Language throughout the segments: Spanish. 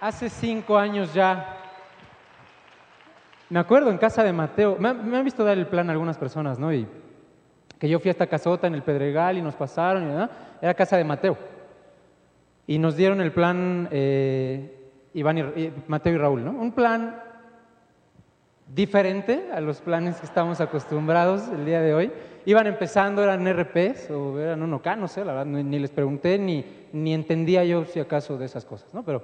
Hace cinco años ya, me acuerdo en casa de Mateo, me, han- visto dar el plan a algunas personas, ¿no? Y que yo fui a esta casota en el Pedregal y nos pasaron, y, era casa de Mateo. Y nos dieron el plan eh, Iván y, Mateo y Raúl, ¿no? Un plan diferente a los planes que estamos acostumbrados el día de hoy. Iban empezando, eran RPs o eran 1K, no sé, la verdad, ni, ni les pregunté ni, ni entendía yo si acaso de esas cosas, ¿no? Pero,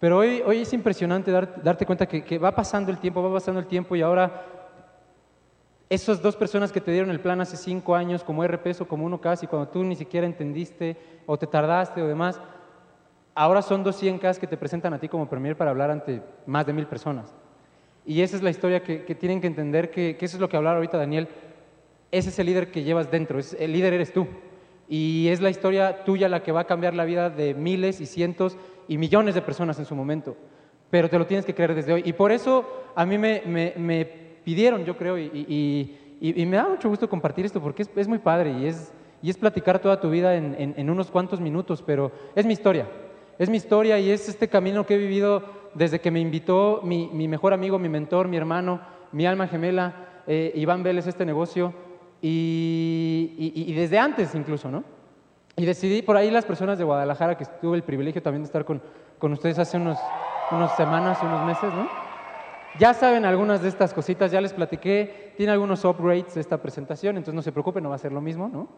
pero hoy, hoy es impresionante dar- darte cuenta que, que va pasando el tiempo, va pasando el tiempo y ahora esas dos personas que te dieron el plan hace cinco años como RPs o como 1K y cuando tú ni siquiera entendiste o te tardaste o demás, ahora son dos 100K que te presentan a ti como premier para hablar ante más de mil personas. Y esa es la historia que, que tienen que entender, que, que eso es lo que hablaba ahorita Daniel. Ese es el líder que llevas dentro, es, el líder eres tú. Y es la historia tuya la que va a cambiar la vida de miles y cientos y millones de personas en su momento. Pero te lo tienes que creer desde hoy. Y por eso a mí me, me- me pidieron, yo creo, y, y- y- y me da mucho gusto compartir esto porque es, es muy padre y es, y es platicar toda tu vida en, en- en unos cuantos minutos, pero es mi historia. Es mi historia y es este camino que he vivido desde que me invitó mi, mi mejor amigo, mi mentor, mi hermano, mi alma gemela, eh, Iván Vélez, este negocio, y, y- y desde antes incluso, ¿no? Y decidí, por ahí las personas de Guadalajara, que tuve el privilegio también de estar con, con ustedes hace unos, unas semanas, unos meses, ¿no? Ya saben algunas de estas cositas, ya les platiqué, tiene algunos upgrades esta presentación, entonces no se preocupen, no va a ser lo mismo, ¿no?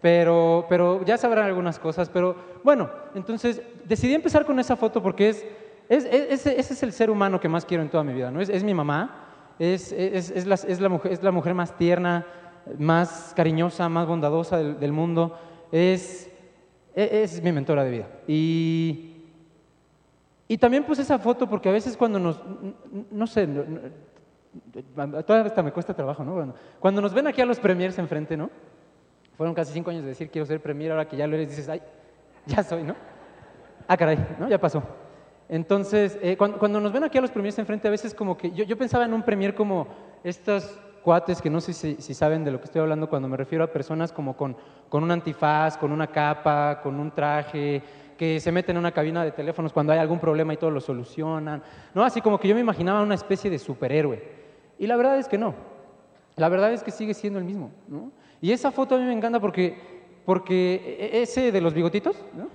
Pero, pero ya sabrán algunas cosas, pero bueno, entonces decidí empezar con esa foto porque es, es- es- ese, es el ser humano que más quiero en toda mi vida, ¿no? Es, mi mamá, es, es- es la, es la mujer, es la mujer más tierna, más cariñosa, más bondadosa del, del mundo, es, es, es mi mentora de vida. Y, y también puse esa foto porque a veces cuando nos, no sé, todavía hasta me cuesta trabajo, ¿no? Cuando nos ven aquí a los premiers enfrente, ¿no? Fueron casi cinco años de decir quiero ser premier, ahora que ya lo eres dices, ay, ya soy, ¿no? Ah, caray, ¿no? Ya pasó. Entonces, eh, cuando, cuando nos ven aquí a los premiers enfrente, a veces como que yo, yo pensaba en un premier como estos cuates que no sé si, si saben de lo que estoy hablando cuando me refiero a personas como con, con un antifaz, con una capa, con un traje, que se meten en una cabina de teléfonos cuando hay algún problema y todo lo solucionan, ¿no? Así como que yo me imaginaba una especie de superhéroe. Y la verdad es que no. La verdad es que sigue siendo el mismo, ¿no? Y esa foto a mí me encanta porque, porque e- ese de los bigotitos, ¿no?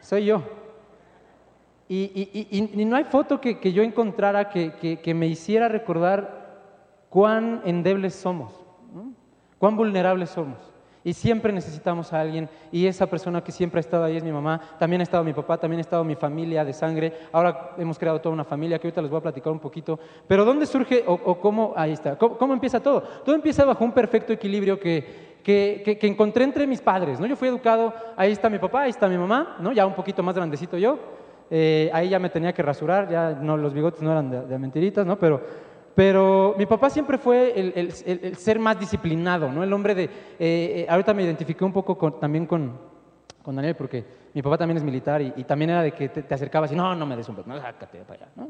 Soy yo. Y- y- y- y no hay foto que, que yo encontrara que, que- que me hiciera recordar cuán endebles somos, ¿no? cuán vulnerables somos. Y siempre necesitamos a alguien. Y esa persona que siempre ha estado ahí es mi mamá. También ha estado mi papá, también ha estado mi familia de sangre. Ahora hemos creado toda una familia que ahorita les voy a platicar un poquito. Pero ¿dónde surge o, o cómo? Ahí está. ¿Cómo, cómo empieza todo? Todo empieza bajo un perfecto equilibrio que, que, que- que encontré entre mis padres. ¿no? Yo fui educado, ahí está mi papá, ahí está mi mamá, ¿no? ya un poquito más grandecito yo. Eh, ahí ya me tenía que rasurar, ya no, los bigotes no eran de, de mentiritas, ¿no? Pero, pero mi papá siempre fue el, el- el- el ser más disciplinado, ¿no? El hombre de... eh, eh, ahorita me identifiqué un poco con- también con, con Daniel, porque mi papá también es militar y, y también era de que te, te acercabas y no, no me des un beso, no, sácate para allá, ¿no?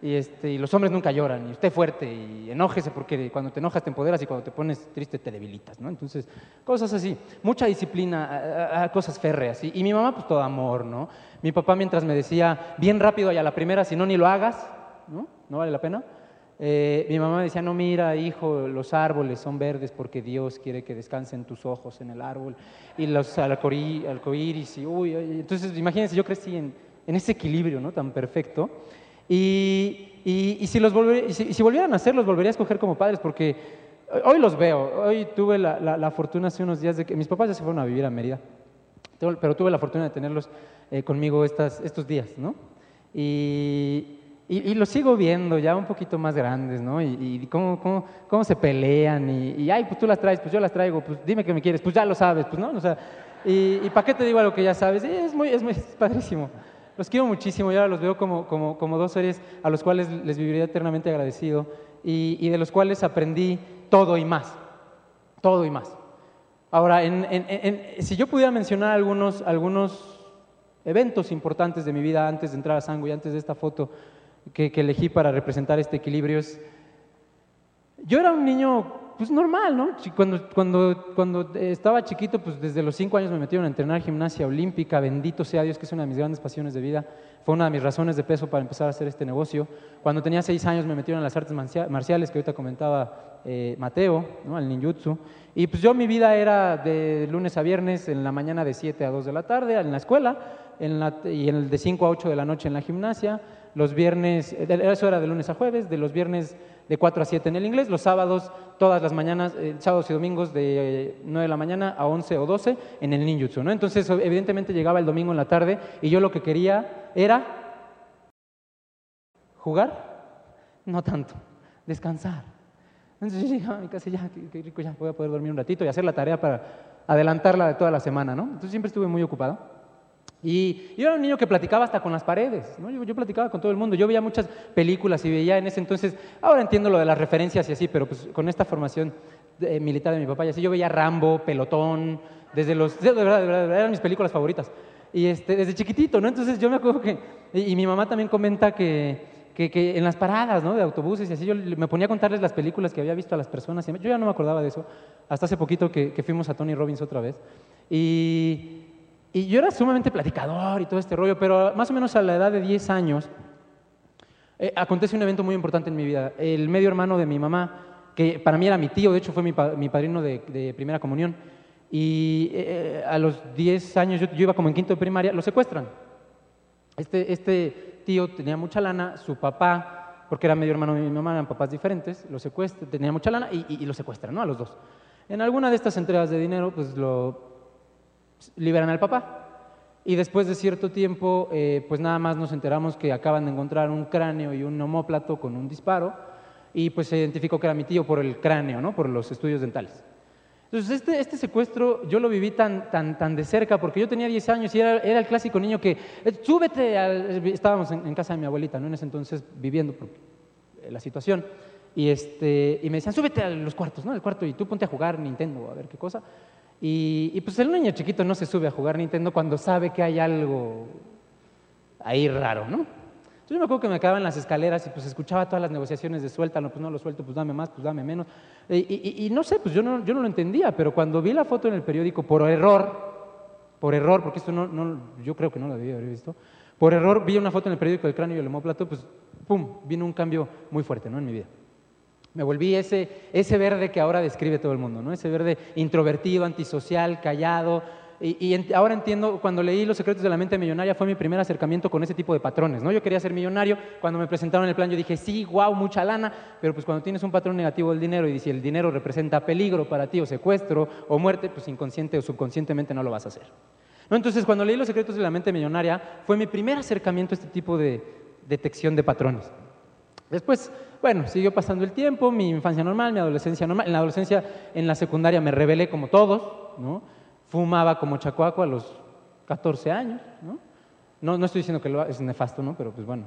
Y, este, y los hombres nunca lloran, y usted fuerte, y enójese, porque cuando te enojas te empoderas y cuando te pones triste te debilitas, ¿no? Entonces, cosas así, mucha disciplina, cosas férreas. Y, y mi mamá, pues todo amor, ¿no? Mi papá mientras me decía, bien rápido y a la primera, si no, ni lo hagas, ¿no? ¿No vale la pena? Eh, mi mamá me decía, no, mira, hijo, los árboles son verdes porque Dios quiere que descansen tus ojos en el árbol. Y los arcoí- arcoíris, y uy, entonces imagínense, yo crecí en, en ese equilibrio, ¿no? Tan perfecto. Y, y- y si los volver- si, si volvieran a hacer, los volvería a escoger como padres porque hoy los veo. Hoy tuve la, la- la fortuna hace unos días de que mis papás ya se fueron a vivir a Mérida, pero tuve la fortuna de tenerlos eh, conmigo estas, estos días, ¿no? Y, y- y los sigo viendo ya un poquito más grandes, ¿no? Y, y cómo, cómo- cómo se pelean y, y, ay, pues tú las traes, pues yo las traigo, pues dime que me quieres, pues ya lo sabes, pues no, o sea, y, ¿para qué te digo algo que ya sabes? Es muy, es muy es padrísimo. Los quiero muchísimo y ahora los veo como, como, como dos seres a los cuales les viviría eternamente agradecido y de los cuales aprendí todo y más, todo y más. Ahora, en- en- en- si yo pudiera mencionar algunos, algunos eventos importantes de mi vida antes de entrar a Sango y antes de esta foto que, elegí para representar este equilibrio, es, yo era un niño pues normal, ¿no? Cuando, cuando, cuando estaba chiquito, pues desde los cinco años me metieron a entrenar gimnasia olímpica, bendito sea Dios, que es una de mis grandes pasiones de vida. Fue una de mis razones de peso para empezar a hacer este negocio. Cuando tenía seis años me metieron a las artes marciales, que ahorita comentaba eh, Mateo, ¿no? al ninjutsu. Y pues yo mi vida era de lunes a viernes, en la mañana de 7 a 2 de la tarde, en la escuela, en la, y el de 5 a 8 de la noche en la gimnasia. Los viernes, eso era de lunes a jueves, de los viernes de 4 a 7 en el inglés, los sábados, todas las mañanas, eh, sábados y domingos de 9 de la mañana a 11 o 12 en el ninjutsu, ¿no? Entonces, evidentemente llegaba el domingo en la tarde y yo lo que quería era jugar, no tanto, descansar. Entonces yo llegaba a y ya, qué, rico, ya voy a poder dormir un ratito y hacer la tarea para adelantarla de toda la semana, ¿no? Entonces siempre estuve muy ocupado. Y yo era un niño que platicaba hasta con las paredes, ¿no? yo, platicaba con todo el mundo, yo veía muchas películas y veía en ese entonces, ahora entiendo lo de las referencias y así, pero pues con esta formación militar de mi papá y así, yo veía Rambo, Pelotón, desde los, de verdad, de verdad, eran mis películas favoritas, y este, desde chiquitito, ¿no? Entonces yo me acuerdo que, y, mi mamá también comenta que, que, en las paradas ¿no? de autobuses y así, yo me ponía a contarles las películas que había visto a las personas, y yo ya no me acordaba de eso, hasta hace poquito que, que fuimos a Tony Robbins otra vez, y y yo era sumamente platicador y todo este rollo, pero más o menos a la edad de 10 años eh, acontece un evento muy importante en mi vida. El medio hermano de mi mamá, que para mí era mi tío, de hecho fue mi, padrino de, primera comunión, y eh, a los 10 años, yo, iba como en quinto de primaria, lo secuestran. Este, este tío tenía mucha lana, su papá, porque era medio hermano de mi mamá, eran papás diferentes, lo secuestra, tenía mucha lana y, y, lo secuestran, ¿no? A los dos. En alguna de estas entregas de dinero, pues lo liberan al papá. Y después de cierto tiempo, eh, pues nada más nos enteramos que acaban de encontrar un cráneo y un homóplato con un disparo, y pues se identificó que era mi tío por el cráneo, ¿no? por los estudios dentales. Entonces, este, este secuestro yo lo viví tan, tan, tan de cerca porque yo tenía 10 años y era, era el clásico niño que, eh, súbete, al... estábamos en, casa de mi abuelita, ¿no? en ese entonces viviendo por eh, la situación, y, este, y me decían, súbete a los cuartos, ¿no? El cuarto, y tú ponte a jugar Nintendo, a ver qué cosa. Y, pues el niño chiquito no se sube a jugar Nintendo cuando sabe que hay algo ahí raro, ¿no? Entonces yo me acuerdo que me quedaba en las escaleras y pues escuchaba todas las negociaciones de suéltalo, pues no lo suelto, pues dame más, pues dame menos. Y, no sé, pues yo no, yo no lo entendía, pero cuando vi la foto en el periódico por error, por error, porque esto no, no yo creo que no lo debía haber visto, por error vi una foto en el periódico del cráneo y el hemóplato, pues pum, vino un cambio muy fuerte, ¿no? En mi vida. Me volví ese, ese verde que ahora describe todo el mundo, ¿no? Ese verde introvertido, antisocial, callado. Y, ahora entiendo, cuando leí Los secretos de la mente millonaria fue mi primer acercamiento con ese tipo de patrones, ¿no? Yo quería ser millonario, cuando me presentaron el plan yo dije, sí, wow, mucha lana, pero pues cuando tienes un patrón negativo del dinero y si el dinero representa peligro para ti o secuestro o muerte, pues inconsciente o subconscientemente no lo vas a hacer. ¿No? Entonces, cuando leí Los secretos de la mente millonaria fue mi primer acercamiento a este tipo de detección de patrones. Después bueno, siguió pasando el tiempo, mi infancia normal, mi adolescencia normal. En la adolescencia, en la secundaria me rebelé como todos, ¿no? Fumaba como chacuaco a los 14 años, ¿no? No, estoy diciendo que lo, es nefasto, ¿no? Pero pues bueno,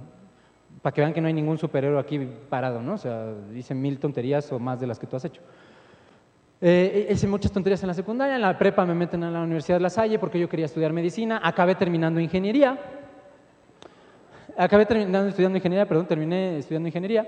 para que vean que no hay ningún superhéroe aquí parado, ¿no? O sea, dicen mil tonterías o más de las que tú has hecho. Eh, hice muchas tonterías en la secundaria, en la prepa me meten a la Universidad de La Salle porque yo quería estudiar medicina, acabé terminando ingeniería, acabé terminando estudiando ingeniería, perdón, terminé estudiando ingeniería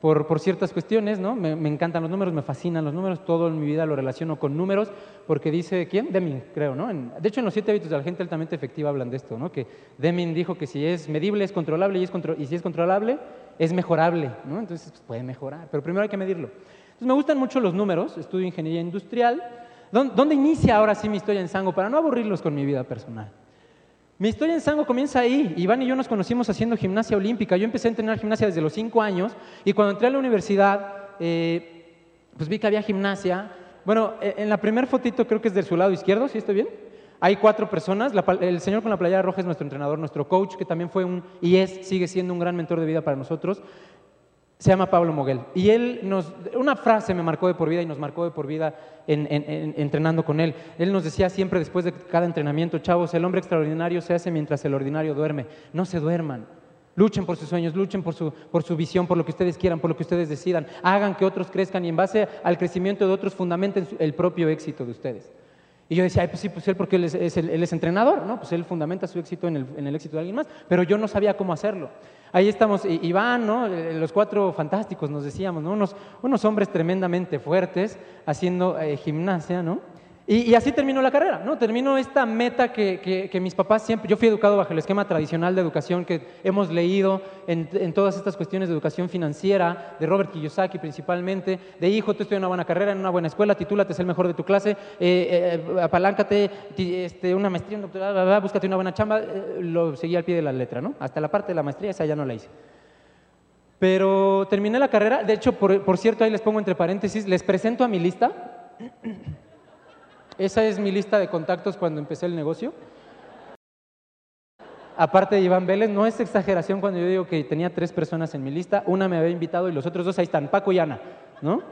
por, ciertas cuestiones, ¿no? Me, encantan los números, me fascinan los números, todo en mi vida lo relaciono con números, porque dice, ¿quién? Deming, creo, ¿no? de hecho, en los siete hábitos de la gente altamente efectiva hablan de esto, ¿no? Que Deming dijo que si es medible es controlable y, es si es controlable es mejorable, ¿no? Entonces, pues, puede mejorar, pero primero hay que medirlo. Entonces, me gustan mucho los números, estudio ingeniería industrial. ¿Dónde inicia ahora sí mi historia en Sango? Para no aburrirlos con mi vida personal. Mi historia en Sango comienza ahí. Iván y yo nos conocimos haciendo gimnasia olímpica. Yo empecé a entrenar gimnasia desde los cinco años y cuando entré a la universidad, eh, pues vi que había gimnasia. Bueno, e, en la primera fotito creo que es del su lado izquierdo, ¿sí estoy bien? Hay cuatro personas. el señor con la playera roja es nuestro entrenador, nuestro coach, que también fue un y es, sigue siendo un gran mentor de vida para nosotros se llama Pablo Moguel. Y él nos, una frase me marcó de por vida y nos marcó de por vida entrenando con él. Él nos decía siempre después de cada entrenamiento, chavos, el hombre extraordinario se hace mientras el ordinario duerme. No se duerman. Luchen por sus sueños, luchen por su, por su visión, por lo que ustedes quieran, por lo que ustedes decidan. Hagan que otros crezcan y en base al crecimiento de otros fundamenten el propio éxito de ustedes. Y yo decía, ay, pues sí, pues él porque él es, él es entrenador, ¿no? Pues él fundamenta su éxito en el, en el, éxito de alguien más, pero yo no sabía cómo hacerlo. Ahí estamos, Iván, ¿no? Eh, los cuatro fantásticos, nos decíamos, ¿no? Unos, unos hombres tremendamente fuertes haciendo eh, gimnasia, ¿no? Y, así terminó la carrera, ¿no? Terminó esta meta que, que, mis papás siempre, yo fui educado bajo el esquema tradicional de educación que hemos leído en, en, todas estas cuestiones de educación financiera, de Robert Kiyosaki principalmente, de hijo, tú estudias una buena carrera, en una buena escuela, titúlate, es el mejor de tu clase, eh, eh apaláncate, este, una maestría, un búscate una buena chamba, eh, lo seguí al pie de la letra, ¿no? Hasta la parte de la maestría, esa ya no la hice. Pero terminé la carrera, de hecho, por, por cierto, ahí les pongo entre paréntesis, les presento a mi lista. Esa es mi lista de contactos cuando empecé el negocio. Aparte de Iván Vélez, no es exageración cuando yo digo que tenía tres personas en mi lista. Una me había invitado y los otros dos ahí están, Paco y Ana, ¿no?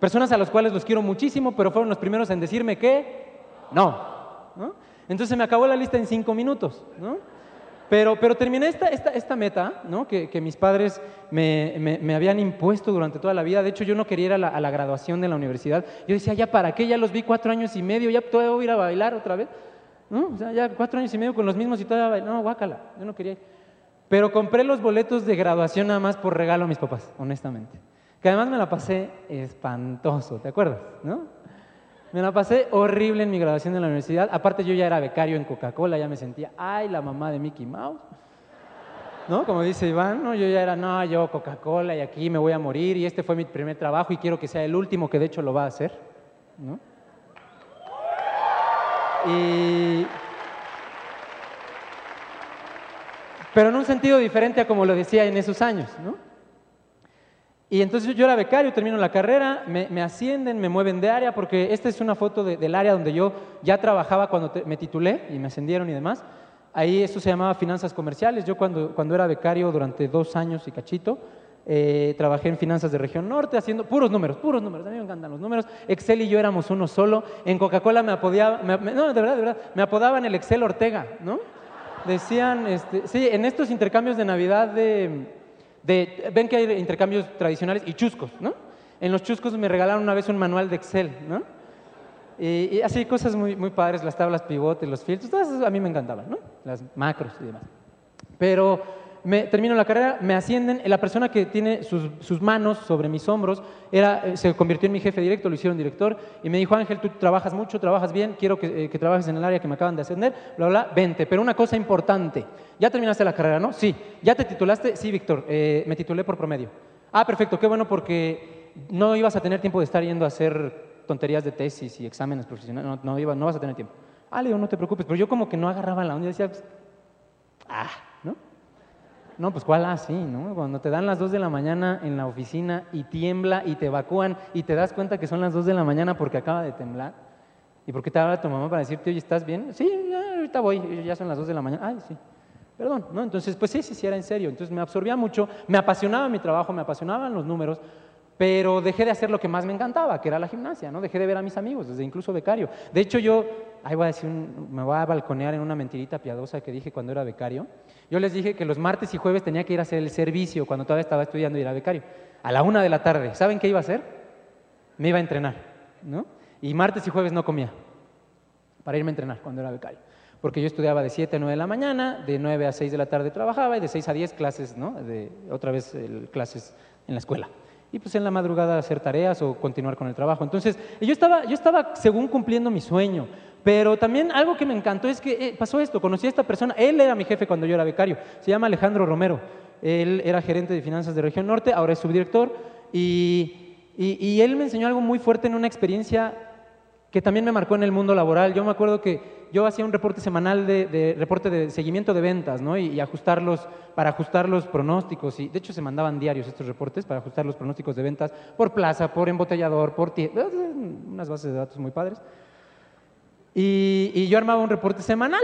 Personas a las cuales los quiero muchísimo, pero fueron los primeros en decirme que no, ¿no? Entonces me acabó la lista en cinco minutos, ¿no? Pero, pero terminé esta, esta, esta meta ¿no? que, que, mis padres me, me, habían impuesto durante toda la vida. De hecho, yo no quería ir a la, a la, graduación de la universidad. Yo decía, ¿ya para qué? Ya los vi cuatro años y medio, ¿ya todavía voy a ir a bailar otra vez? ¿No? O sea, ya cuatro años y medio con los mismos y todavía bailar. No, guácala, yo no quería ir. Pero compré los boletos de graduación nada más por regalo a mis papás, honestamente. Que además me la pasé espantoso, ¿te acuerdas? ¿No? Me la pasé horrible en mi graduación de la universidad. Aparte yo ya era becario en Coca-Cola, ya me sentía, ay, la mamá de Mickey Mouse. ¿No? Como dice Iván, ¿no? yo ya era, no, yo Coca-Cola y aquí me voy a morir y este fue mi primer trabajo y quiero que sea el último, que de hecho lo va a hacer. ¿no? Y... Pero en un sentido diferente a como lo decía en esos años, ¿no? Y entonces yo era becario, termino la carrera, me, ascienden, me mueven de área, porque esta es una foto del área donde yo ya trabajaba cuando me titulé y me ascendieron y demás. Ahí eso se llamaba finanzas comerciales. Yo cuando, cuando era becario durante dos años y cachito, eh, trabajé en finanzas de región norte haciendo puros números, puros números. A mí me encantan los números. Excel y yo éramos uno solo. En Coca-Cola me apodaban, no, de verdad, de verdad, me apodaban el Excel Ortega, ¿no? Decían, este, sí, en estos intercambios de Navidad de ven que hay intercambios tradicionales y chuscos, ¿no? En los chuscos me regalaron una vez un manual de Excel, ¿no? Y, así cosas muy, muy padres, las tablas pivote, los filtros, todas a mí me encantaban, ¿no? Las macros y demás. Pero me, termino la carrera, me ascienden, la persona que tiene sus, manos sobre mis hombros era, eh, se convirtió en mi jefe directo, lo hicieron director, y me dijo, Ángel, tú trabajas mucho, trabajas bien, quiero que, eh, trabajes en el área que me acaban de ascender, bla, bla, vente. Pero una cosa importante, ya terminaste la carrera, ¿no? Sí. ¿Ya te titulaste? Sí, Víctor, eh, me titulé por promedio. Ah, perfecto, qué bueno porque no ibas a tener tiempo de estar yendo a hacer tonterías de tesis y exámenes profesionales, no, no, no vas a tener tiempo. Ah, le digo, no te preocupes, pero yo como que no agarraba la onda y decía, ah, ¿no? Pues cuál así, ¿no? Cuando te dan las 2 de la mañana en la oficina y tiembla y te evacúan y te das cuenta que son las 2 de la mañana porque acaba de temblar. ¿Y por qué te habla tu mamá para decirte, oye, ¿estás bien? Sí, ahorita voy, ya son las 2 de la mañana. Ay, sí. Perdón, ¿no? Entonces, pues sí, sí, sí, era en serio. Entonces me absorbía mucho, me apasionaba mi trabajo, me apasionaban los números, pero dejé de hacer lo que más me encantaba, que era la gimnasia, ¿no? Dejé de ver a mis amigos, desde incluso becario. De hecho, yo, ahí voy a decir, me voy a balconear en una mentirita piadosa que dije cuando era becario. Yo les dije que los martes y jueves tenía que ir a hacer el servicio cuando todavía estaba estudiando y era becario. A la una de la tarde, ¿saben qué iba a hacer? Me iba a entrenar, ¿no? Y martes y jueves no comía para irme a entrenar cuando era becario. Porque yo estudiaba de 7 a 9 de la mañana, de 9 a 6 de la tarde trabajaba y de 6 a 10 clases, ¿no? De, otra vez clases en la escuela y pues en la madrugada hacer tareas o continuar con el trabajo. Entonces, yo estaba, yo estaba según cumpliendo mi sueño, pero también algo que me encantó es que eh, pasó esto, conocí a esta persona, él era mi jefe cuando yo era becario, se llama Alejandro Romero, él era gerente de finanzas de Región Norte, ahora es subdirector, y, y, y él me enseñó algo muy fuerte en una experiencia que también me marcó en el mundo laboral. Yo me acuerdo que yo hacía un reporte semanal de, reporte de seguimiento de ventas, ¿no? Y, ajustarlos, para ajustar los pronósticos. Y de hecho se mandaban diarios estos reportes para ajustar los pronósticos de ventas por plaza, por embotellador, por unas bases de datos muy padres. Y, yo armaba un reporte semanal.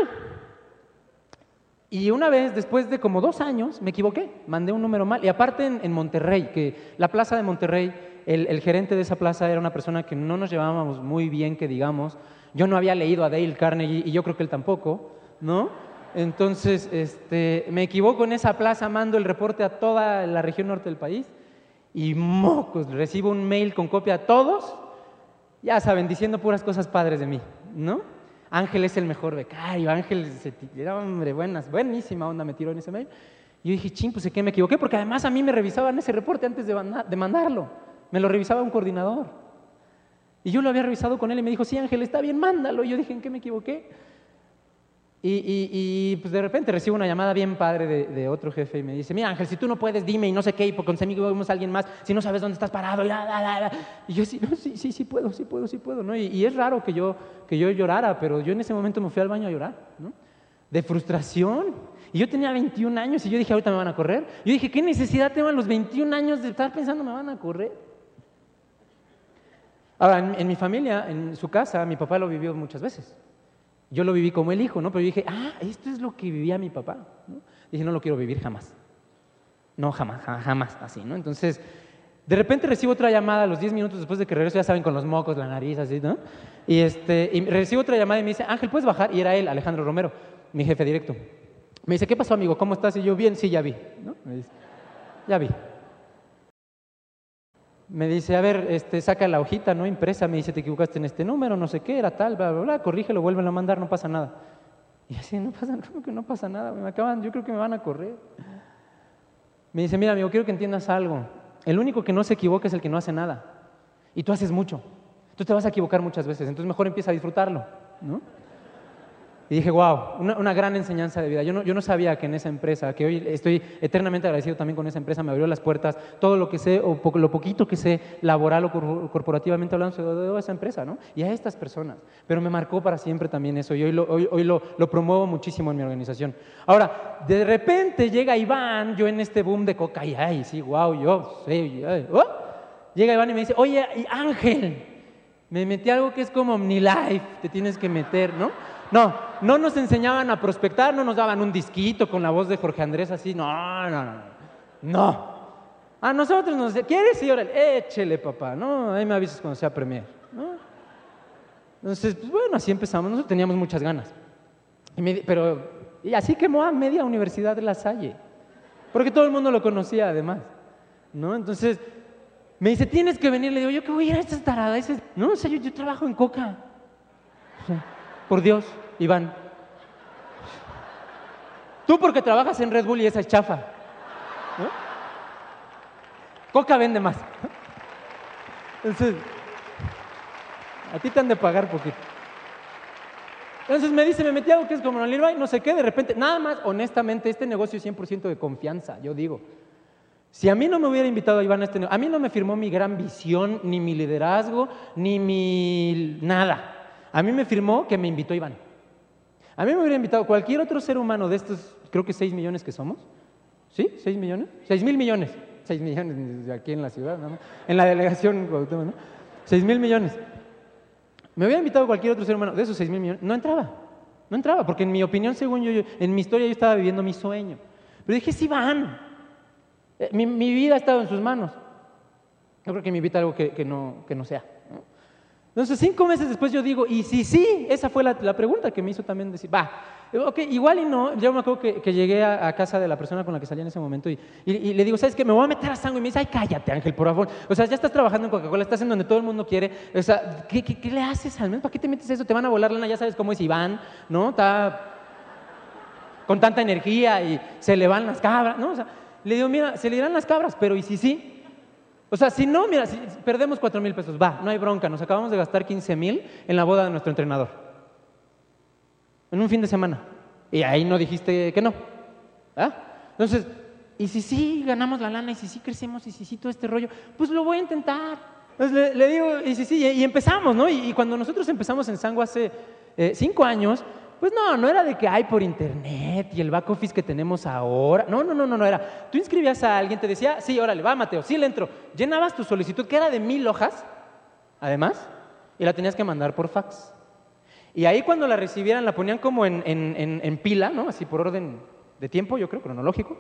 Y una vez, después de como dos años, me equivoqué, mandé un número mal. Y aparte en, Monterrey, que la plaza de Monterrey, el, el gerente de esa plaza era una persona que no nos llevábamos muy bien, que digamos, yo no había leído a Dale Carnegie y yo creo que él tampoco, ¿no? Entonces, este, me equivoco en esa plaza, mando el reporte a toda la región norte del país y mocos, recibo un mail con copia a todos, ya saben, diciendo puras cosas padres de mí, ¿no? Ángel es el mejor becario, Ángel se era hombre, buenas, buenísima onda me tiró en ese mail. Y yo dije, ching, pues ¿qué me equivoqué? Porque además a mí me revisaban ese reporte antes de, de mandarlo. Me lo revisaba un coordinador. Y yo lo había revisado con él y me dijo, sí, Ángel, está bien, mándalo. Y yo dije, ¿en qué me equivoqué? Y, pues de repente recibo una llamada bien padre de, otro jefe y me dice, mira Ángel, si tú no puedes, dime y no sé qué, y conmigo vemos a alguien más, si no sabes dónde estás parado, y yo sí, sí, sí, puedo, sí puedo, sí puedo, ¿no? Y, es raro que yo, que yo llorara, pero yo en ese momento me fui al baño a llorar, ¿no? De frustración. Y yo tenía 21 años y yo dije, ahorita me van a correr. Yo dije, ¿qué necesidad tengo en los 21 años de estar pensando me van a correr? Ahora, en mi familia, en su casa, mi papá lo vivió muchas veces yo lo viví como el hijo, ¿no? Pero yo dije, ah, esto es lo que vivía mi papá. Dije, no lo quiero vivir jamás. No, jamás, jamás, así, ¿no? Entonces, de repente recibo otra llamada a los 10 minutos después de que regreso, ya saben, con los mocos, la nariz, así, ¿no? Y, este, y recibo otra llamada y me dice, Ángel, ¿puedes bajar? Y era él, Alejandro Romero, mi jefe directo. Me dice, ¿qué pasó, amigo? ¿Cómo estás? Y yo, bien, sí, ya vi, ¿no? Me dice, ya vi me dice, a ver, este, saca la hojita, ¿no? Impresa, me dice, te equivocaste en este número, no sé qué, era tal, bla, bla, bla, corrígelo, vuelven a mandar, no pasa nada. Y así, no pasa, ¿cómo que no pasa nada? Me acaban, yo creo que me van a correr. Me dice, mira, amigo, quiero que entiendas algo. El único que no se equivoca es el que no hace nada. Y tú haces mucho. Tú te vas a equivocar muchas veces, entonces mejor empieza a disfrutarlo, ¿no? Y dije, wow, una, gran enseñanza de vida. Yo no, yo no, sabía que en esa empresa, que hoy estoy eternamente agradecido también con esa empresa, me abrió las puertas, todo lo que sé, o lo poquito que sé, laboral o corporativamente hablando, se lo a esa empresa, ¿no? Y a estas personas. Pero me marcó para siempre también eso, y hoy lo, hoy, hoy lo, lo, promuevo muchísimo en mi organización. Ahora, de repente llega Iván, yo en este boom de coca, y ay, sí, wow, yo sé, oh, llega Iván y me dice, oye, Ángel, me metí algo que es como OmniLife, te tienes que meter, ¿no? No, no nos enseñaban a prospectar, no nos daban un disquito con la voz de Jorge Andrés así, no, no, no, no. A nosotros nos decía, ¿quieres? Sí, órale, échele, papá, ¿no? Ahí me avisas cuando sea premier, ¿no? Entonces, pues bueno, así empezamos, nosotros teníamos muchas ganas. pero, y así quemó a media universidad de La Salle, porque todo el mundo lo conocía además, ¿no? Entonces, me dice, tienes que venir, le digo, yo qué voy a ir a estas taradas, no, o sea, yo, yo trabajo en Coca. por Dios. Iván. Tú porque trabajas en Red Bull y esa es chafa. Coca vende más. Entonces, a ti te han de pagar poquito. Entonces me dice, me metí algo que es como no no sé qué, de repente, nada más, honestamente, este negocio es 100% de confianza, yo digo. Si a mí no me hubiera invitado a Iván a este negocio, a mí no me firmó mi gran visión, ni mi liderazgo, ni mi nada. A mí me firmó que me invitó Iván. A mí me hubiera invitado cualquier otro ser humano de estos, creo que 6 millones que somos. ¿Sí? ¿6 millones? 6 mil millones. 6 millones aquí en la ciudad, ¿no? en la delegación, ¿no? 6 mil millones. Me hubiera invitado cualquier otro ser humano de esos 6 mil millones. No entraba. No entraba, porque en mi opinión, según yo, en mi historia, yo estaba viviendo mi sueño. Pero dije, sí van. Eh, mi, vida ha estado en sus manos. Yo creo que me invita algo que, no, que no sea. Entonces, cinco meses después yo digo, y si sí, esa fue la, pregunta que me hizo también decir, va, ok, igual y no, yo me acuerdo que, llegué a, casa de la persona con la que salía en ese momento y, le digo, ¿sabes qué? Me voy a meter a sangre y me dice, ay, cállate Ángel, por favor. O sea, ya estás trabajando en Coca-Cola, estás en donde todo el mundo quiere, o sea, ¿qué, le haces al menos? ¿Para qué te metes eso? Te van a volar lana, ya sabes cómo es Iván, ¿no? Está con tanta energía y se le van las cabras, ¿no? O sea, le digo, mira, se le irán las cabras, pero ¿y si sí? O sea, si no, mira, perdemos 4 mil pesos, va, no hay bronca, nos acabamos de gastar 15 mil en la boda de nuestro entrenador. En un fin de semana. Y ahí no dijiste que no. ¿Ah? Entonces, y si sí ganamos la lana, y si sí crecemos, y si sí todo este rollo, pues lo voy a intentar. Entonces le, digo, y si sí, y, empezamos, ¿no? Y, cuando nosotros empezamos en Sango hace eh, cinco años, pues no, no era de que hay por internet y el back office que tenemos ahora. No, no, no, no, no era. Tú inscribías a alguien, te decía, sí, órale, va, Mateo, sí le entro. Llenabas tu solicitud, que era de mil hojas, además, y la tenías que mandar por fax. Y ahí cuando la recibieran la ponían como en, en pila, ¿no? Así por orden de tiempo, yo creo, cronológico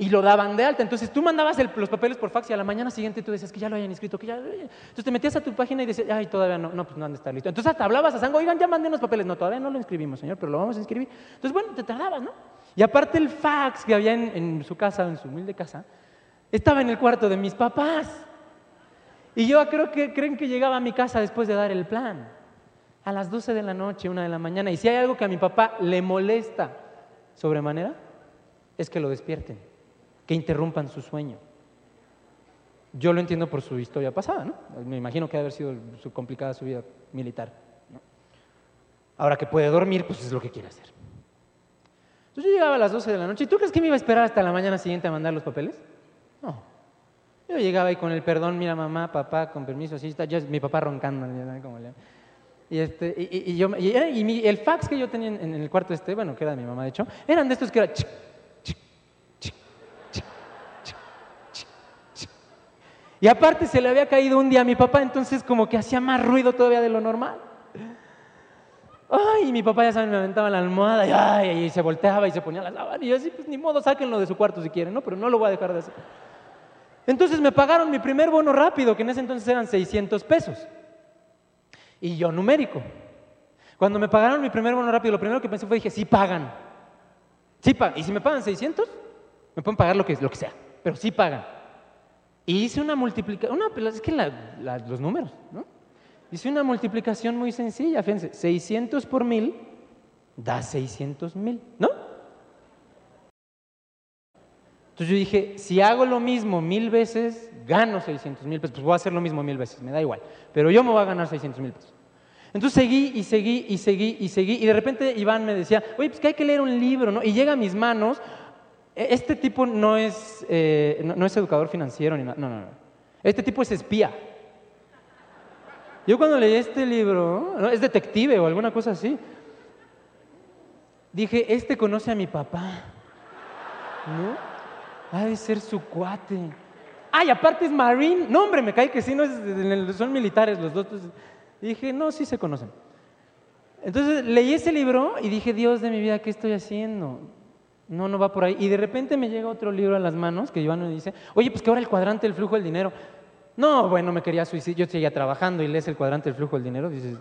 y lo daban de alta. Entonces tú mandabas los papeles por fax y a la mañana siguiente tú decías que ya lo hayan inscrito, que ya. Entonces te metías a tu página y decías, ay, todavía no, no, pues no han de estar listo. Entonces hasta hablabas a Sango, oigan, ya mandé unos papeles. No, todavía no lo inscribimos, señor, pero lo vamos a inscribir. Entonces, bueno, te tardabas, ¿no? Y aparte el fax que había en, su casa, en su humilde casa, estaba en el cuarto de mis papás. Y yo creo que creen que llegaba a mi casa después de dar el plan. A las 12 de la noche, una de la mañana. Y si hay algo que a mi papá le molesta sobremanera, es que lo despierten, que interrumpan su sueño. Yo lo entiendo por su historia pasada, ¿no? Me imagino que debe haber sido su complicada su vida militar. Ahora que puede dormir, pues es lo que quiere hacer. Entonces yo llegaba a las 12 de la noche. ¿Y tú crees que me iba a esperar hasta la mañana siguiente a mandar los papeles? No. Yo llegaba ahí con el perdón, mira mamá, papá, con permiso, así está. Yo, mi papá roncando, le... Y, este, y, yo, y, el fax que yo tenía en, el cuarto este, bueno, que era de mi mamá de hecho, eran de estos que era... Y aparte se le había caído un día a mi papá, entonces como que hacía más ruido todavía de lo normal. Ay, y mi papá ya saben, me aventaba la almohada y, ay, y se volteaba y se ponía la sábana. Y yo así, pues ni modo, sáquenlo de su cuarto si quieren, ¿no? Pero no lo voy a dejar de hacer. Entonces me pagaron mi primer bono rápido, que en ese entonces eran 600 pesos. Y yo numérico. Cuando me pagaron mi primer bono rápido, lo primero que pensé fue, dije, sí pagan. Sí pagan. Y si me pagan 600, me pueden pagar lo que, lo que sea, pero sí pagan. Y hice una multiplicación, es que los números, ¿no? Hice una multiplicación muy sencilla, fíjense, 600 por mil da 600 mil, ¿no? Entonces yo dije, si hago lo mismo mil veces, gano 600 mil pesos, pues voy a hacer lo mismo mil veces, me da igual, pero yo me voy a ganar 600 mil pesos. Entonces seguí y seguí y seguí y seguí y de repente Iván me decía, oye, pues que hay que leer un libro, ¿no? Y llega a mis manos, este tipo no es, eh, no, es educador financiero ni nada, no, no, no. Este tipo es espía. Yo cuando leí este libro, es detective o alguna cosa así, dije, este conoce a mi papá, ¿no? Ha de ser su cuate. Ay, aparte es Marine. No, hombre, me cae que sí, no es, son militares los dos. dije, no, sí se conocen. Entonces leí ese libro y dije, Dios de mi vida, ¿qué estoy haciendo? No, no va por ahí. Y de repente me llega otro libro a las manos que Iván me dice, oye, pues que ahora el cuadrante del flujo del dinero. No, bueno, me quería suicidar. Yo seguía trabajando y lees el cuadrante del flujo del dinero. Dices,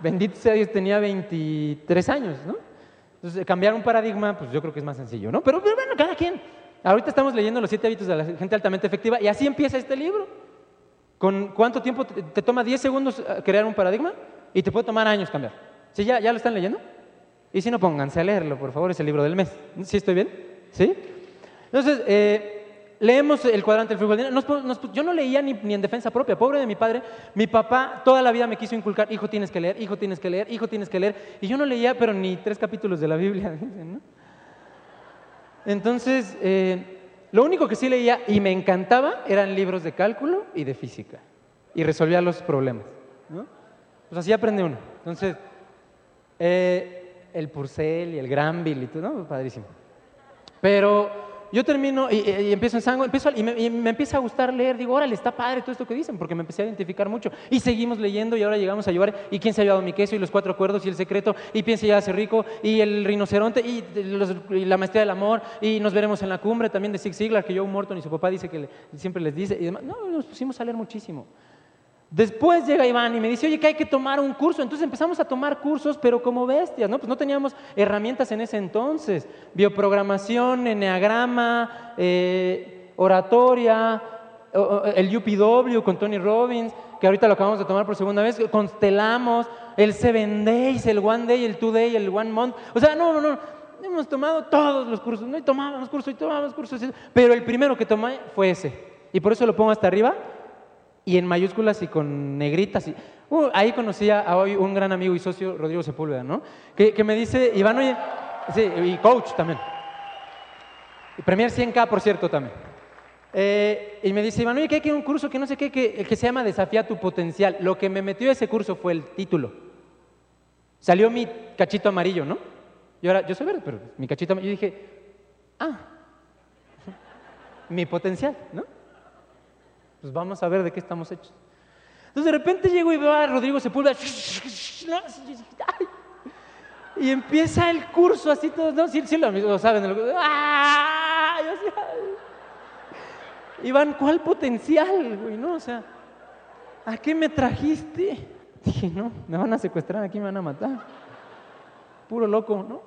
bendito sea Dios, tenía 23 años, ¿no? Entonces, cambiar un paradigma, pues yo creo que es más sencillo, ¿no? Pero, bueno, cada quien. Ahorita estamos leyendo los siete hábitos de la gente altamente efectiva y así empieza este libro. ¿Con cuánto tiempo te, toma 10 segundos eh, crear un paradigma? Y te puede tomar años cambiar. ¿Sí? ¿Ya, ¿Ya lo están leyendo? Y si no, pónganse a leerlo, por favor, es el libro del mes. ¿Sí estoy bien? ¿Sí? Entonces, eh, leemos el cuadrante del flujo del dinero. yo no leía ni, en defensa propia, pobre de mi padre. Mi papá toda la vida me quiso inculcar, hijo tienes que leer, hijo tienes que leer, hijo tienes que leer. Y yo no leía, pero ni tres capítulos de la Biblia. Entonces, eh, lo único que sí leía y me encantaba eran libros de cálculo y de física. Y resolvía los problemas. Pues así aprende uno. Entonces, eh, el Purcell y el Granville y todo, ¿no? Padrísimo. Pero yo termino y, empiezo en sangue, empiezo, y, me, empieza a gustar leer. Digo, órale, está padre todo esto que dicen, porque me empecé a identificar mucho. Y seguimos leyendo y ahora llegamos a llevar, ¿y quién se ha llevado mi queso? Y los cuatro acuerdos y el secreto, y piensa ya hace rico, y el rinoceronte, y, la maestría del amor, y nos veremos en la cumbre también de Zig Ziglar, que Joe Morton y su papá dice que siempre les dice. Y demás. No, nos pusimos a leer muchísimo. Después llega Iván y me dice, oye, que hay que tomar un curso. Entonces empezamos a tomar cursos, pero como bestias, ¿no? Pues no teníamos herramientas en ese entonces. Bioprogramación, eneagrama, eh, oratoria, el UPW con Tony Robbins, que ahorita lo acabamos de tomar por segunda vez, constelamos, el Seven Days, el One Day, el Two Day, el One Month. O sea, no, no, no. Hemos tomado todos los cursos, ¿no? Y tomábamos cursos y tomábamos cursos. Pero el primero que tomé fue ese. Y por eso lo pongo hasta arriba y en mayúsculas y con negritas. Y, uh, ahí conocí a hoy un gran amigo y socio, Rodrigo Sepúlveda, ¿no? Que, me dice, Iván, oye, sí, y coach también. Y Premier 100K, por cierto, también. Eh, y me dice, Iván, oye, que hay un curso que no sé qué, que, que se llama Desafía tu potencial. Lo que me metió a ese curso fue el título. Salió mi cachito amarillo, ¿no? Y ahora, yo soy verde, pero mi cachito amarillo. Yo dije, ah, mi potencial, ¿no? Pues vamos a ver de qué estamos hechos. Entonces de repente llego y veo a Rodrigo Sepúlveda. Y empieza el curso así todo, no, sí, sí lo, saben. ¡Ah! Iván, ¿cuál potencial, güey? No, o sea, ¿a qué me trajiste? Dije, no, me van a secuestrar, aquí me van a matar. Puro loco, ¿no?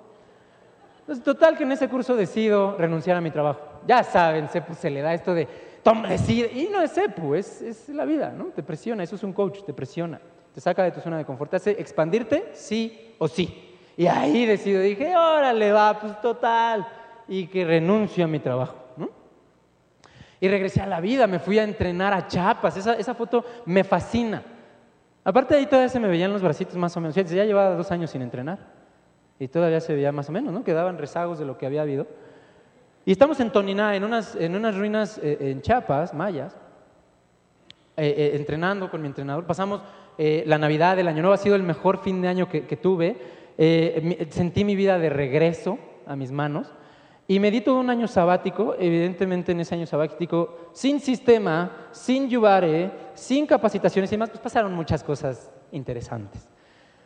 Entonces, total que en ese curso decido renunciar a mi trabajo. Ya saben, se le da esto de toma, decide. Y no es EPU, es, es la vida, ¿no? Te presiona, eso es un coach, te presiona. te saca de tu zona de confort, hace expandirte sí o sí. Y ahí decido, dije, órale, va, pues total, y que renuncio a mi trabajo. Y regresé a la vida, me fui a entrenar a Chiapas, esa, esa foto me fascina. Aparte ahí todavía se me veían los bracitos más o menos, ya llevaba dos años sin entrenar y todavía se veía más o menos, ¿no? Quedaban rezagos de lo que había habido. Y estamos en Toniná, en unas, en unas ruinas eh, en Chiapas, mayas, eh, eh, entrenando con mi entrenador. Pasamos la Navidad, el Año Nuevo, ha sido el mejor fin de año que, que tuve. sentí mi vida de regreso a mis manos. Y me di todo un año sabático, evidentemente en ese año sabático, sin sistema, sin Yubare, sin capacitaciones y demás, pues pasaron muchas cosas interesantes.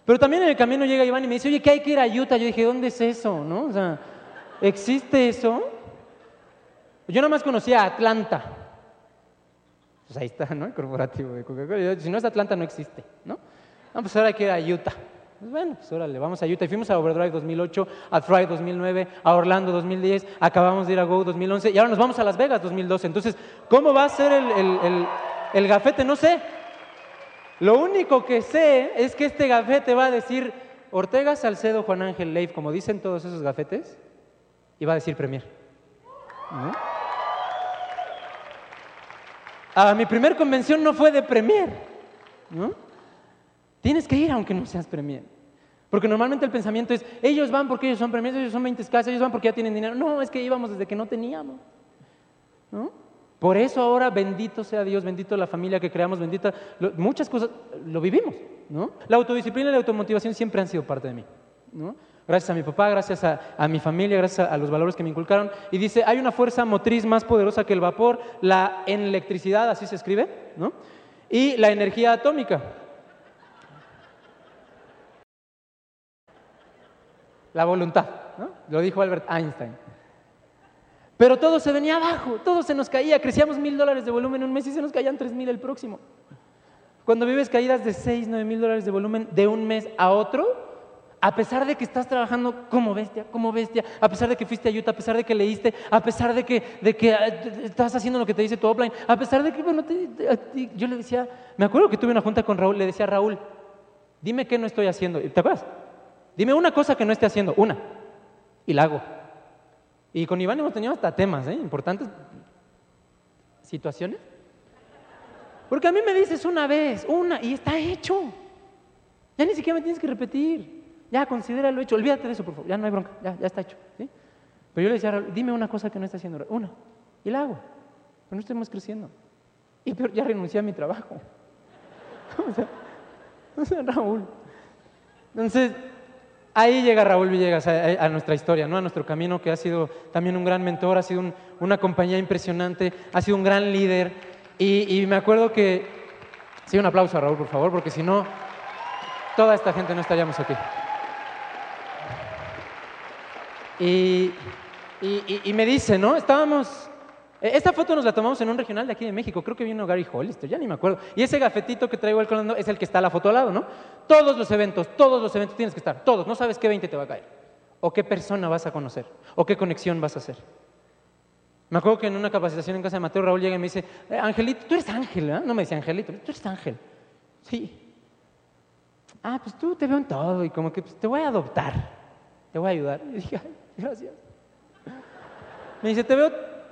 Pero también en el camino llega Iván y me dice, oye, que hay que ir a Utah. Yo dije, ¿dónde es eso? ¿No? O sea, ¿existe eso? Yo nada más conocía Atlanta. Pues ahí está, ¿no? El corporativo de Coca-Cola. Si no es Atlanta, no existe, ¿no? No, pues ahora hay que ir a Utah. Pues bueno, pues órale, vamos a Utah. Y fuimos a Overdrive 2008, a Fry 2009, a Orlando 2010, acabamos de ir a Go 2011 y ahora nos vamos a Las Vegas 2012. Entonces, ¿cómo va a ser el, el, el, gafete? No sé. Lo único que sé es que este gafete va a decir Ortega, Salcedo, Juan Ángel, Leif, como dicen todos esos gafetes, y va a decir Premier. A mi primer convención no fue de Premier. Tienes que ir aunque no seas premier. Porque normalmente el pensamiento es, ellos van porque ellos son premios, ellos son 20 casas, ellos van porque ya tienen dinero. No, es que íbamos desde que no teníamos. Por eso ahora bendito sea Dios, bendito la familia que creamos, bendita, muchas cosas lo vivimos. La autodisciplina y la automotivación siempre han sido parte de mí. Gracias a mi papá, gracias a, mi familia, gracias a, los valores que me inculcaron. Y dice, hay una fuerza motriz más poderosa que el vapor, la electricidad, así se escribe, ¿no? y la energía atómica. la voluntad, ¿no? Lo dijo Albert Einstein. Pero todo se venía abajo, todo se nos caía, crecíamos mil dólares de volumen en un mes y se nos caían tres mil el próximo. Cuando vives caídas de seis, nueve mil dólares de volumen de un mes a otro, a pesar de que estás trabajando como bestia, como bestia, a pesar de que fuiste a Utah, a pesar de que leíste, a pesar de que, de que ah, estás haciendo lo que te dice tu offline, a pesar de que, bueno, yo le decía, me acuerdo que tuve una junta con Raúl, le decía a Raúl, dime qué no estoy haciendo. ¿Te acuerdas? Dime una cosa que no esté haciendo, una, y la hago. Y con Iván hemos tenido hasta temas, ¿eh? importantes situaciones. Porque a mí me dices una vez, una, y está hecho. Ya ni siquiera me tienes que repetir. Ya, considéralo hecho. Olvídate de eso, por favor. Ya no hay bronca. Ya, ya está hecho. ¿sí? Pero yo le decía, dime una cosa que no está haciendo. Una. Y la hago. Pero no estemos creciendo. Y ya renuncié a mi trabajo. o sea, Raúl. Entonces, Ahí llega Raúl Villegas a, nuestra historia, ¿no? a nuestro camino, que ha sido también un gran mentor, ha sido una compañía impresionante, ha sido un gran líder. Y, me acuerdo que... Sí, un aplauso a Raúl, por favor, porque si no, toda esta gente no estaríamos aquí. Y, me dice, ¿no? Estábamos e, esta foto nos la tomamos en un regional de aquí de México, creo que vino Gary Hollister, ya ni me acuerdo. Y ese gafetito que traigo al colando es el que está a la foto al lado, ¿no? Todos los eventos, todos los eventos tienes que estar, todos. No sabes qué 20 te va a caer, o qué persona vas a conocer, o qué conexión vas a hacer. Me acuerdo que en una capacitación en casa de Mateo, Raúl llega y me dice, eh, Angelito, tú eres Ángel, ¿eh? No me decía Angelito, tú eres Ángel. Sí. Ah, pues tú te veo en todo y como que pues, te voy a adoptar, te voy a ayudar. Y dije, ay, gracias. Me dice, te veo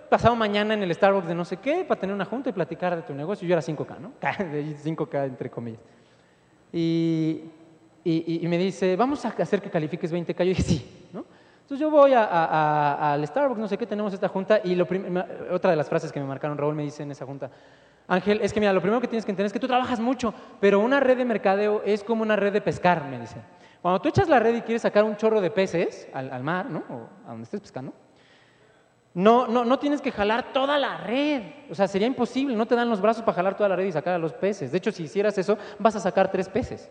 pasado mañana en el Starbucks de no sé qué para tener una junta y platicar de tu negocio. Yo era 5K, ¿no? 5K entre comillas. Y, y, me dice, vamos a hacer que califiques 20K. Yo dije, sí, ¿no? Entonces yo voy al Starbucks, no sé qué, tenemos esta junta y lo otra de las frases que me marcaron Raúl me dice en esa junta, Ángel, es que mira, lo primero que tienes que entender es que tú trabajas mucho, pero una red de mercadeo es como una red de pescar, me dice. Cuando tú echas la red y quieres sacar un chorro de peces al, mar, ¿no? O a donde estés pescando, no, no, no tienes que jalar toda la red. O sea, sería imposible. No te dan los brazos para jalar toda la red y sacar a los peces. De hecho, si hicieras eso, vas a sacar tres peces.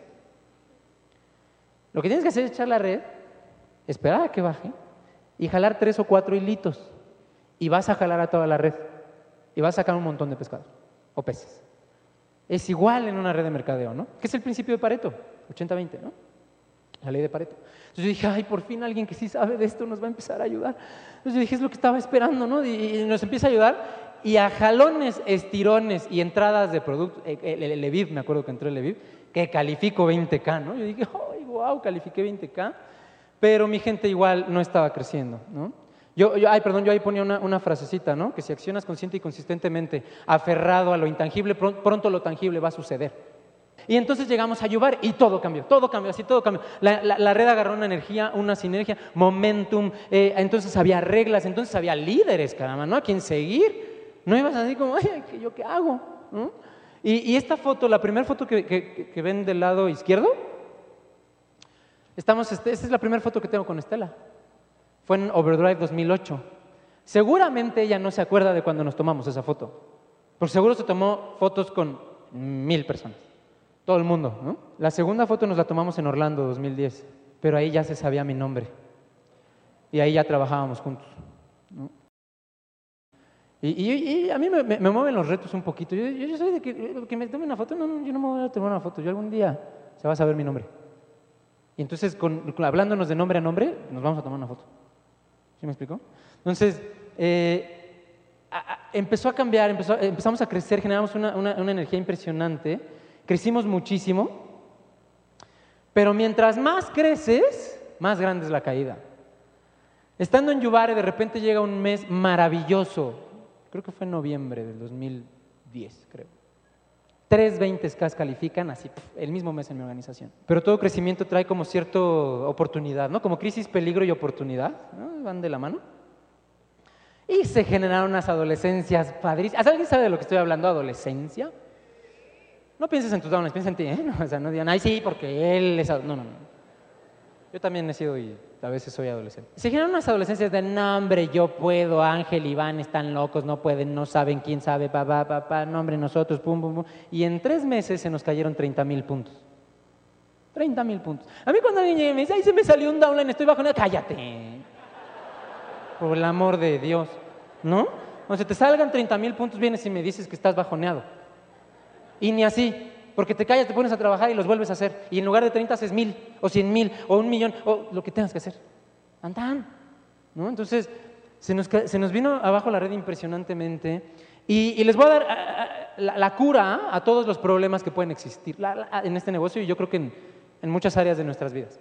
Lo que tienes que hacer es echar la red, esperar a que baje y jalar tres o cuatro hilitos. Y vas a jalar a toda la red. Y vas a sacar un montón de pescados o peces. Es igual en una red de mercadeo, ¿no? ¿Qué es el principio de Pareto? 80-20, ¿no? La ley de Pareto. Entonces yo dije, ay, por fin alguien que sí sabe de esto nos va a empezar a ayudar. Entonces yo dije, es lo que estaba esperando, ¿no? Y, nos empieza a ayudar. Y a jalones, estirones y entradas de producto, el, el, me acuerdo que entró el Leviv, que califico 20K, ¿no? Yo dije, ¡ay, wow! Califiqué 20K, pero mi gente igual no estaba creciendo, ¿no? Yo, yo, ay, perdón, yo ahí ponía una, frasecita, ¿no? Que si accionas consciente y consistentemente, aferrado a lo intangible, pronto lo tangible va a suceder. Y entonces llegamos a Yubar y todo cambió, todo cambió, así todo cambió. La, red agarró una energía, una sinergia, momentum, eh, entonces había reglas, entonces había líderes, caramba, ¿no? A quien seguir. No ibas así como, ay, ¿yo qué hago? Y, esta foto, la primera foto que, ven del lado izquierdo, estamos, este, esta es la primera foto que tengo con Estela. Fue en Overdrive 2008. Seguramente ella no se acuerda de cuando nos tomamos esa foto, por seguro se tomó fotos con mil personas. Todo el mundo, ¿no? La segunda foto nos la tomamos en Orlando 2010, pero ahí ya se sabía mi nombre. Y ahí ya trabajábamos juntos. ¿no? Y, a mí me, mueven los retos un poquito. Yo, soy de que, me tome una foto, no, yo no me voy a tomar una foto. Yo algún día se va a saber mi nombre. Y entonces, con, hablándonos de nombre a nombre, nos vamos a tomar una foto. ¿Sí me explicó? Entonces, eh, empezó a cambiar, empezamos a crecer, generamos una, una energía impresionante crecimos muchísimo, pero mientras más creces, más grande es la caída. Estando en Yubare, de repente llega un mes maravilloso, creo que fue en noviembre del 2010, creo. Tres 20K califican así, el mismo mes en mi organización. Pero todo crecimiento trae como cierta oportunidad, ¿no? Como crisis, peligro y oportunidad, ¿no? Van de la mano. Y se generaron unas adolescencias padrísimas. ¿Alguien sabe de lo que estoy hablando? ¿Adolescencia? No pienses en tus dones, piensa en ti, ¿eh? o sea, no digan, ay, sí, porque él es... No, no, no. Yo también he sido y a veces soy adolescente. Se generan unas adolescencias de, no, hombre, yo puedo, Ángel, Iván están locos, no pueden, no saben, quién sabe, papá, papá, no, hombre, nosotros, pum, pum, pum. Y en tres meses se nos cayeron 30 mil puntos. 30 mil puntos. A mí cuando alguien llega y me dice, ay, se me salió un downline, estoy bajo, cállate. Por el amor de Dios, ¿no? Cuando se te salgan 30 mil puntos, vienes y me dices que estás bajoneado. Y ni así, porque te callas, te pones a trabajar y los vuelves a hacer. Y en lugar de 30 haces mil, o cien mil, o un millón, o lo que tengas que hacer. Andan. ¿No? Entonces, se nos, vino abajo la red impresionantemente. Y, les voy a dar la, cura a todos los problemas que pueden existir en este negocio y yo creo que en, en muchas áreas de nuestras vidas.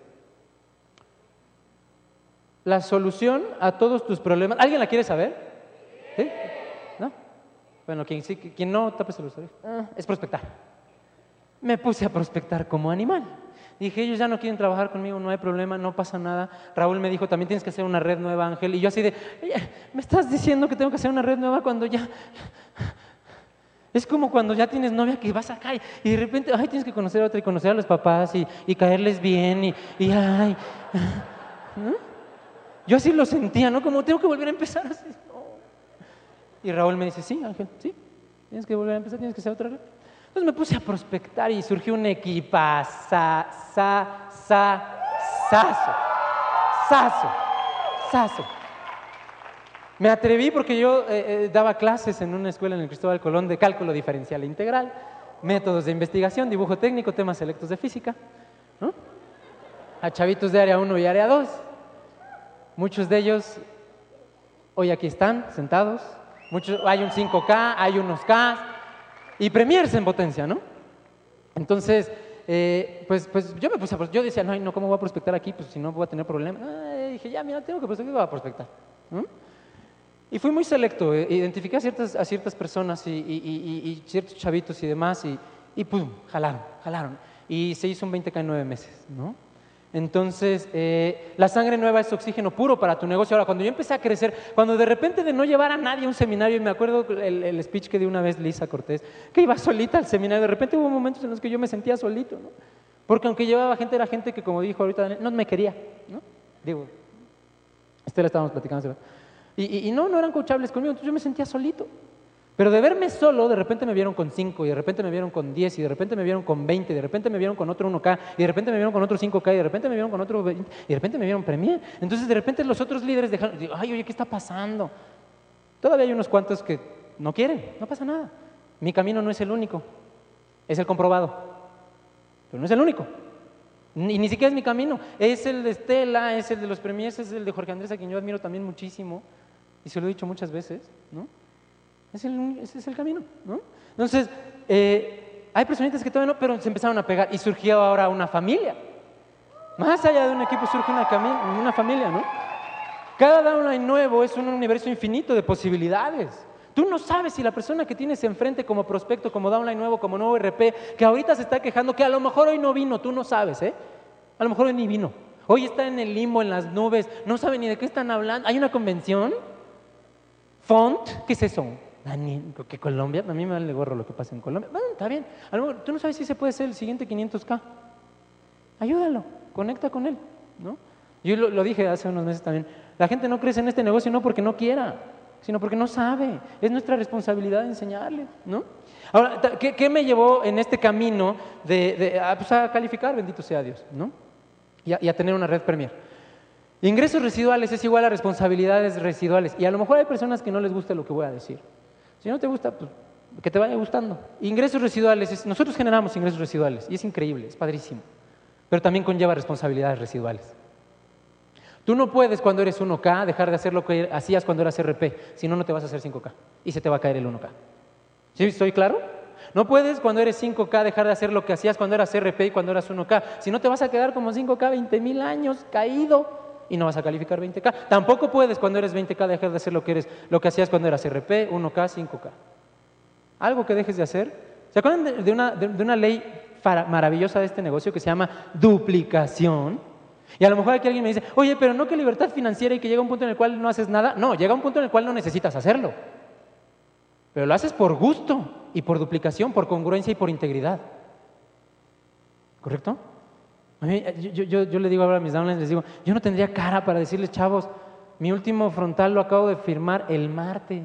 La solución a todos tus problemas. ¿Alguien la quiere saber? ¿Sí? Bueno, quien, sí, quien no, tápese los ah, es prospectar. Me puse a prospectar como animal. Dije, ellos ya no quieren trabajar conmigo, no hay problema, no pasa nada. Raúl me dijo, también tienes que hacer una red nueva, Ángel. Y yo así de, me estás diciendo que tengo que hacer una red nueva cuando ya... Es como cuando ya tienes novia que vas acá y, y de repente, ay, tienes que conocer a otra y conocer a los papás y, y caerles bien y, y ay... Yo así lo sentía, ¿no? Como tengo que volver a empezar así. Y Raúl me dice, sí, Ángel, sí, tienes que volver a empezar, tienes que hacer otra red. Entonces me puse a prospectar y surgió un equipazo, sa, sa, saso, saso. Me atreví porque yo eh, eh, daba clases en una escuela en el Cristóbal Colón de cálculo diferencial e integral, métodos de investigación, dibujo técnico, temas selectos de física, ¿no? a chavitos de área 1 y área 2. Muchos de ellos hoy aquí están sentados, hay un 5K, hay unos K y Premiers en potencia, ¿no? Entonces, eh, pues, pues yo me puse a, yo decía, no, no, ¿cómo voy a prospectar aquí? Pues si no voy a tener problemas. dije, ya, mira, tengo que prospectar, voy a prospectar. Y fui muy selecto, eh, identifiqué a ciertas, ciertas personas y, y, ciertos chavitos y demás y pum, jalaron, jalaron. Y se hizo un 20K en nueve meses, ¿no? Entonces, eh, la sangre nueva es oxígeno puro para tu negocio. Ahora, cuando yo empecé a crecer, cuando de repente de no llevar a nadie a un seminario, y me acuerdo el, speech que dio una vez Lisa Cortés, que iba solita al seminario, de repente hubo momentos en los que yo me sentía solito, ¿no? Porque aunque llevaba gente, era gente que, como dijo ahorita, no me quería, ¿no? Digo, Estela estábamos platicando. Y, y no, no eran coachables conmigo, entonces yo me sentía solito. Pero de verme solo, de repente me vieron con 5, y de repente me vieron con 10, y de repente me vieron con 20, y de repente me vieron con otro 1K, y de repente me vieron con otro 5K, y de repente me vieron con otro 20, y de repente me vieron Premier. Entonces de repente los otros líderes dejaron, ay, oye, ¿qué está pasando? Todavía hay unos cuantos que no quieren, no pasa nada. Mi camino no es el único, es el comprobado, pero no es el único. Y ni siquiera es mi camino, es el de Estela, es el de los Premiers, es el de Jorge Andrés, a quien yo admiro también muchísimo, y se lo he dicho muchas veces, ¿no? Ese es el camino, ¿no? Entonces, eh, hay personitas que todavía no, pero se empezaron a pegar y surgió ahora una familia. Más allá de un equipo surge una, familia, ¿no? Cada downline nuevo es un universo infinito de posibilidades. Tú no sabes si la persona que tienes enfrente como prospecto, como downline nuevo, como nuevo RP, que ahorita se está quejando, que a lo mejor hoy no vino, tú no sabes, ¿eh? A lo mejor hoy ni vino. Hoy está en el limbo, en las nubes, no sabe ni de qué están hablando. ¿Hay una convención? ¿Font? ¿Qué es eso? ¿Que Colombia? A mí me vale gorro lo que pasa en Colombia. Bueno, está bien. A tú no sabes si se puede ser el siguiente 500K. Ayúdalo, conecta con él, ¿no? Yo lo, dije hace unos meses también. La gente no crece en este negocio no porque no quiera, sino porque no sabe. Es nuestra responsabilidad enseñarle, ¿no? Ahora, ¿qué, me llevó en este camino de, pues, a, calificar, bendito sea Dios, ¿no? Y a, tener una red Premier. Ingresos residuales es igual a responsabilidades residuales. Y a lo mejor hay personas que no les guste lo que voy a decir. Si no te gusta, pues que te vaya gustando. Ingresos residuales, nosotros generamos ingresos residuales y es increíble, es padrísimo. Pero también conlleva responsabilidades residuales. Tú no puedes cuando eres 1K dejar de hacer lo que hacías cuando eras RP, si no, no te vas a hacer 5K y se te va a caer el 1K. ¿Sí? ¿Estoy claro? No puedes cuando eres 5K dejar de hacer lo que hacías cuando eras RP y cuando eras 1K, si no te vas a quedar como 5K 20 mil años caído y no vas a calificar 20K. Tampoco puedes cuando eres 20K dejar de hacer lo que, eres, lo que hacías cuando eras RP, 1K, 5K. Algo que dejes de hacer. ¿Se acuerdan de, una, una ley maravillosa de este negocio que se llama duplicación? Y a lo mejor aquí alguien me dice, oye, pero no que libertad financiera y que llega un punto en el cual no haces nada. No, llega un punto en el cual no necesitas hacerlo. Pero lo haces por gusto y por duplicación, por congruencia y por integridad. ¿Correcto? Yo, le digo ahora a mis downlines, les digo, yo no tendría cara para decirles, chavos, mi último frontal lo acabo de firmar el martes.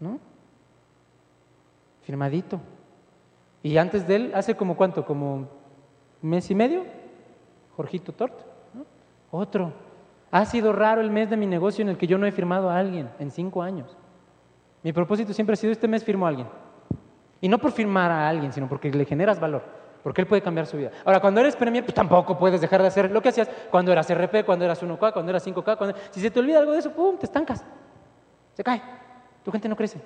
¿No? Firmadito. Y antes de él, hace como cuánto, como mes y medio, Jorgito Tort, otro. Ha sido raro el mes de mi negocio en el que yo no he firmado a alguien en cinco años. Mi propósito siempre ha sido este mes firmo a alguien. Y no por firmar a alguien, sino porque le generas valor, porque él puede cambiar su vida. Ahora, cuando eres Premier, pues tampoco puedes dejar de hacer lo que hacías cuando eras RP, cuando eras 1K, cuando eras 5K. Si se te olvida algo de eso, ¡pum!, te estancas. Se cae. Tu gente no crece.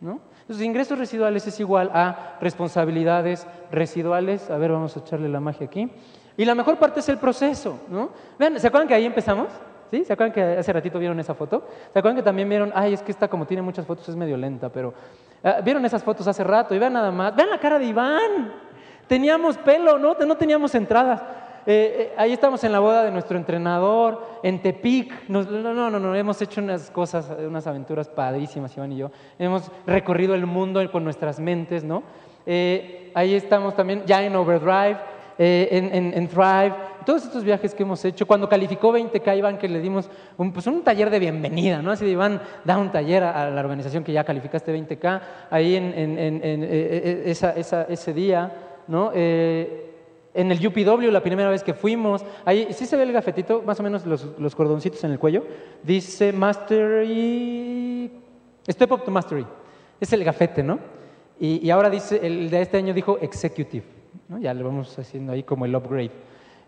¿no? Entonces, ingresos residuales es igual a responsabilidades residuales. A ver, vamos a echarle la magia aquí. Y la mejor parte es el proceso, ¿no? Vean, ¿se acuerdan que ahí empezamos? ¿Sí? ¿Se acuerdan que hace ratito vieron esa foto? ¿Se acuerdan que también vieron, ay, es que esta como tiene muchas fotos es medio lenta, pero ah, vieron esas fotos hace rato y vean nada más, vean la cara de Iván. Teníamos pelo, ¿no? No teníamos entradas. Eh, eh, ahí estamos en la boda de nuestro entrenador, en Tepic. no, no, no, hemos hecho unas cosas, unas aventuras padrísimas, Iván y yo. Hemos recorrido el mundo con nuestras mentes, ¿no? Eh, ahí estamos también ya en Overdrive, en, Thrive, todos estos viajes que hemos hecho. Cuando calificó 20K, Iván, que le dimos un, pues un taller de bienvenida, ¿no? Así de Iván, da un taller a, la organización que ya calificaste 20K, ahí en, ese día, ¿no? en el UPW, la primera vez que fuimos, ahí sí se ve el gafetito, más o menos los, cordoncitos en el cuello. Dice Mastery, Step Up to Mastery. Es el gafete, ¿no? Y, ahora dice, el de este año dijo Executive. ¿No? Ya le vamos haciendo ahí como el upgrade.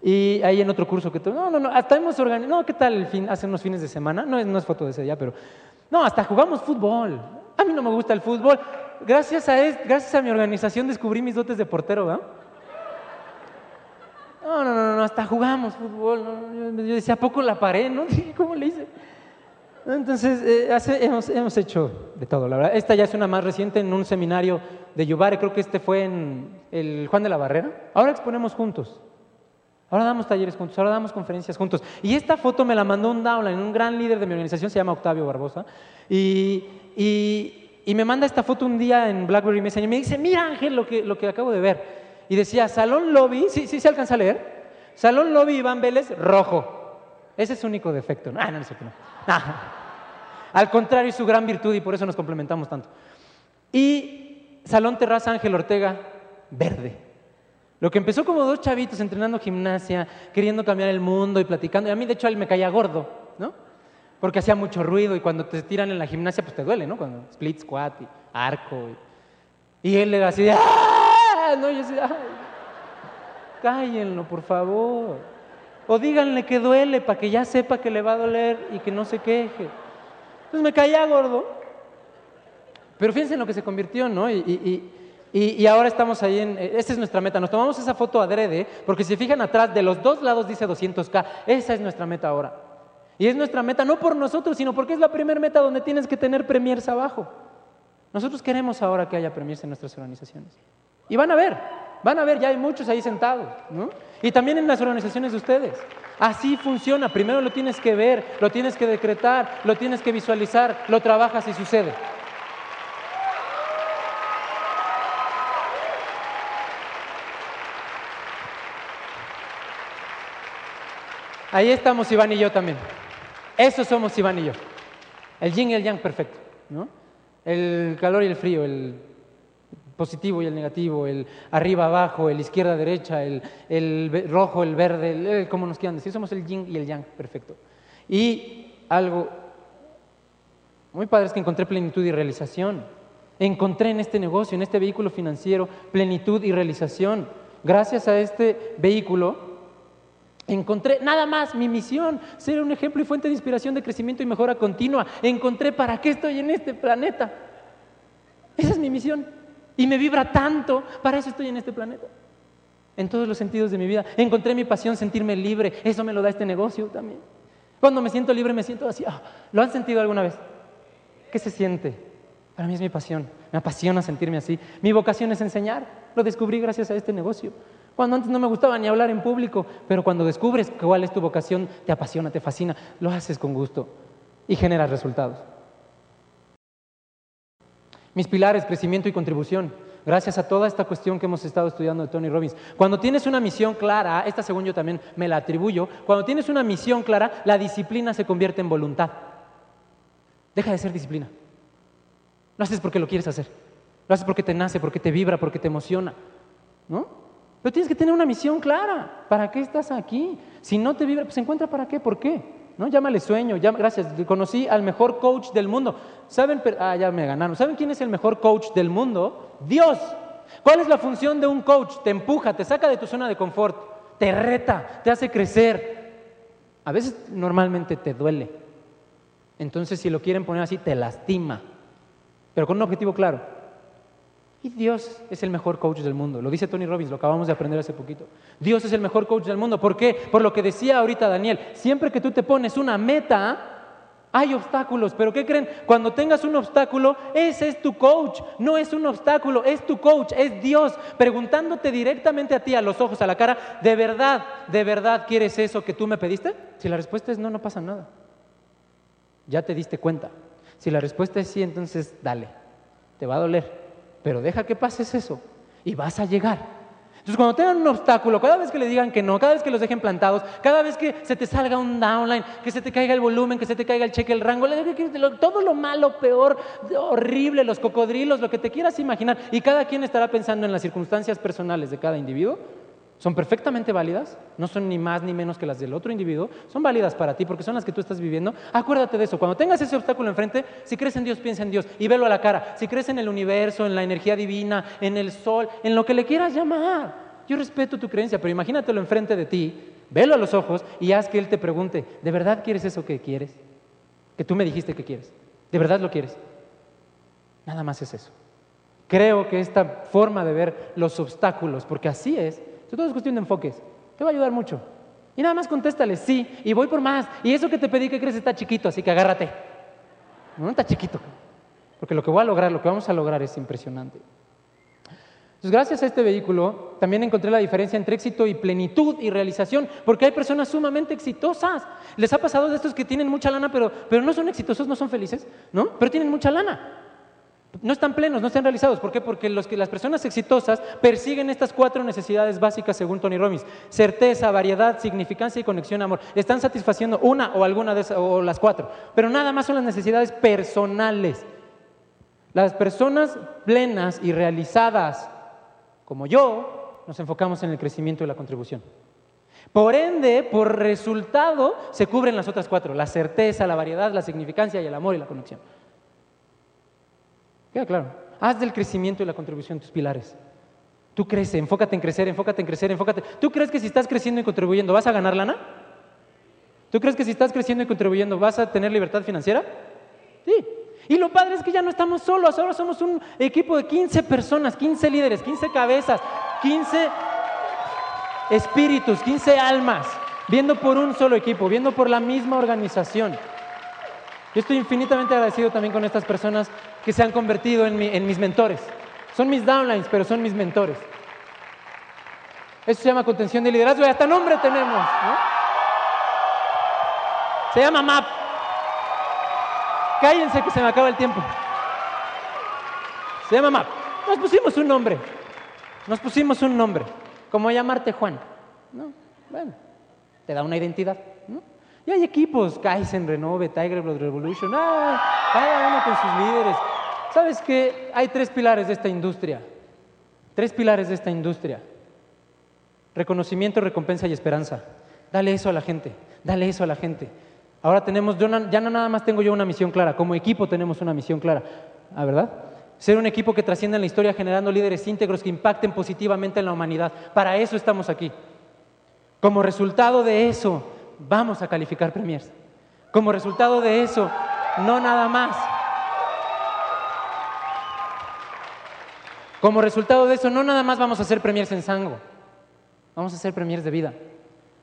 Y ahí en otro curso que no, no, no, hasta hemos organizado, no, ¿qué tal el fin? Hace unos fines de semana, no, no es foto de ese día, pero no, hasta jugamos fútbol. A mí no me gusta el fútbol. Gracias a, gracias a mi organización descubrí mis dotes de portero, ¿verdad? No, no, no, no, hasta jugamos fútbol. Yo, decía, ¿a poco la paré? ¿No? ¿Cómo le hice? Entonces, eh, hemos, hemos, hecho de todo, la verdad. Esta ya es una más reciente en un seminario de Yubare, creo que este fue en el Juan de la Barrera. Ahora exponemos juntos. Ahora damos talleres juntos, ahora damos conferencias juntos. Y esta foto me la mandó un downline, un gran líder de mi organización, se llama Octavio Barbosa. Y, me manda esta foto un día en BlackBerry Messenger y me dice, mira Ángel lo que, lo que acabo de ver y decía Salón Lobby, ¿sí, sí se alcanza a leer? Salón Lobby Iván Vélez, rojo. Ese es su único defecto. Ah, no, no, no, no. Al contrario, es su gran virtud y por eso nos complementamos tanto. Y Salón Terraza Ángel Ortega, verde. Lo que empezó como dos chavitos entrenando gimnasia, queriendo cambiar el mundo y platicando. Y a mí, de hecho, él me caía gordo, ¿no? Porque hacía mucho ruido y cuando te tiran en la gimnasia, pues te duele, ¿no? Cuando split squat y arco. Y, él era así de ¡ah! no, yo decía, cállenlo, por favor. O díganle que duele para que ya sepa que le va a doler y que no se queje. Entonces me caía gordo. Pero fíjense en lo que se convirtió, ¿no? Y, ahora estamos ahí en... Esa es nuestra meta. Nos tomamos esa foto adrede, porque si fijan atrás, de los dos lados dice 200K. Esa es nuestra meta ahora. Y es nuestra meta no por nosotros, sino porque es la primera meta donde tienes que tener premiers abajo. Nosotros queremos ahora que haya premiers en nuestras organizaciones. Y van a ver, van a ver, ya hay muchos ahí sentados, ¿no? Y también en las organizaciones de ustedes. Así funciona. Primero lo tienes que ver, lo tienes que decretar, lo tienes que visualizar, lo trabajas y sucede. Ahí estamos Iván y yo también. Eso somos Iván y yo. El yin y el yang perfecto. ¿no? El calor y el frío, el positivo y el negativo, el arriba abajo, el izquierda derecha, el, rojo, el verde, el, como nos quieran decir. Somos el yin y el yang perfecto. Y algo muy padre es que encontré plenitud y realización. Encontré en este negocio, en este vehículo financiero, plenitud y realización. Gracias a este vehículo Encontré nada más mi misión, ser un ejemplo y fuente de inspiración, de crecimiento y mejora continua. Encontré para qué estoy en este planeta. Esa es mi misión. Y me vibra tanto, para eso estoy en este planeta. En todos los sentidos de mi vida. Encontré mi pasión, sentirme libre. Eso me lo da este negocio también. Cuando me siento libre me siento así. Ah, ¿Lo han sentido alguna vez? ¿Qué se siente? Para mí es mi pasión. Me apasiona sentirme así. Mi vocación es enseñar. Lo descubrí gracias a este negocio. Cuando antes no me gustaba ni hablar en público, pero cuando descubres cuál es tu vocación, te apasiona, te fascina, lo haces con gusto y generas resultados. Mis pilares, crecimiento y contribución. Gracias a toda esta cuestión que hemos estado estudiando de Tony Robbins. Cuando tienes una misión clara, esta según yo también me la atribuyo, cuando tienes una misión clara, la disciplina se convierte en voluntad. Deja de ser disciplina. Lo haces porque lo quieres hacer. Lo haces porque te nace, porque te vibra, porque te emociona. ¿No? Pero tienes que tener una misión clara. ¿Para qué estás aquí? Si no te vibra, pues encuentra para qué, por qué. ¿No? Llámale sueño, gracias. Conocí al mejor coach del mundo. ¿Saben? Ah, ya me ganaron. ¿Saben quién es el mejor coach del mundo? Dios. ¿Cuál es la función de un coach? Te empuja, te saca de tu zona de confort, te reta, te hace crecer. A veces normalmente te duele. Entonces, si lo quieren poner así, te lastima. Pero con un objetivo claro. Y Dios es el mejor coach del mundo. Lo dice Tony Robbins, lo acabamos de aprender hace poquito. Dios es el mejor coach del mundo. ¿Por qué? Por lo que decía ahorita Daniel. Siempre que tú te pones una meta, hay obstáculos. Pero ¿qué creen? Cuando tengas un obstáculo, ese es tu coach. No es un obstáculo, es tu coach, es Dios. Preguntándote directamente a ti, a los ojos, a la cara, ¿de verdad, de verdad quieres eso que tú me pediste? Si la respuesta es no, no pasa nada. Ya te diste cuenta. Si la respuesta es sí, entonces dale. Te va a doler pero deja que pases eso y vas a llegar. Entonces, cuando tengan un obstáculo, cada vez que le digan que no, cada vez que los dejen plantados, cada vez que se te salga un downline, que se te caiga el volumen, que se te caiga el cheque, el rango, todo lo malo, peor, horrible, los cocodrilos, lo que te quieras imaginar, y cada quien estará pensando en las circunstancias personales de cada individuo, son perfectamente válidas, no son ni más ni menos que las del otro individuo, son válidas para ti porque son las que tú estás viviendo. Acuérdate de eso, cuando tengas ese obstáculo enfrente, si crees en Dios, piensa en Dios y velo a la cara. Si crees en el universo, en la energía divina, en el sol, en lo que le quieras llamar. Yo respeto tu creencia, pero imagínatelo enfrente de ti, velo a los ojos y haz que Él te pregunte, ¿de verdad quieres eso que quieres? Que tú me dijiste que quieres. ¿De verdad lo quieres? Nada más es eso. Creo que esta forma de ver los obstáculos, porque así es, todo es cuestión de enfoques. Te va a ayudar mucho. Y nada más contéstale, sí, y voy por más. Y eso que te pedí que crees está chiquito, así que agárrate. No está chiquito. Porque lo que voy a lograr, lo que vamos a lograr es impresionante. Entonces, gracias a este vehículo, también encontré la diferencia entre éxito y plenitud y realización, porque hay personas sumamente exitosas. ¿Les ha pasado de estos que tienen mucha lana, pero, pero no son exitosos, no son felices? ¿No? Pero tienen mucha lana no están plenos, no están realizados. ¿Por qué? Porque los que, las personas exitosas persiguen estas cuatro necesidades básicas según Tony Robbins. Certeza, variedad, significancia y conexión, amor. Están satisfaciendo una o alguna de esas, o las cuatro. Pero nada más son las necesidades personales. Las personas plenas y realizadas, como yo, nos enfocamos en el crecimiento y la contribución. Por ende, por resultado, se cubren las otras cuatro. La certeza, la variedad, la significancia y el amor y la conexión. Queda claro. Haz del crecimiento y la contribución tus pilares. Tú crece, enfócate en crecer, enfócate en crecer, enfócate. ¿Tú crees que si estás creciendo y contribuyendo vas a ganar lana? ¿Tú crees que si estás creciendo y contribuyendo vas a tener libertad financiera? Sí. Y lo padre es que ya no estamos solos, ahora somos un equipo de 15 personas, 15 líderes, 15 cabezas, 15 espíritus, 15 almas, viendo por un solo equipo, viendo por la misma organización. Yo estoy infinitamente agradecido también con estas personas que se han convertido en, en mis mentores. Son mis downlines, pero son mis mentores. Eso se llama contención de liderazgo y hasta nombre tenemos. Se llama MAP. Cállense que se me acaba el tiempo. Se llama MAP. Nos pusimos un nombre. Nos pusimos un nombre. Como llamarte Juan. ¿no? Bueno, te da una identidad. Y hay equipos, Kaizen, Renove, Tiger Blood Revolution, ah, cada uno con sus líderes. ¿Sabes que hay tres pilares de esta industria? Tres pilares de esta industria. Reconocimiento, recompensa y esperanza. Dale eso a la gente, dale eso a la gente. Ahora tenemos, ya no nada más tengo yo una misión clara, como equipo tenemos una misión clara, ¿ah, ¿verdad? Ser un equipo que trascienda en la historia generando líderes íntegros que impacten positivamente en la humanidad. Para eso estamos aquí. Como resultado de eso, vamos a calificar premiers. Como resultado de eso, no nada más. Como resultado de eso, no nada más vamos a hacer premiers en Sango. Vamos a hacer premiers de vida.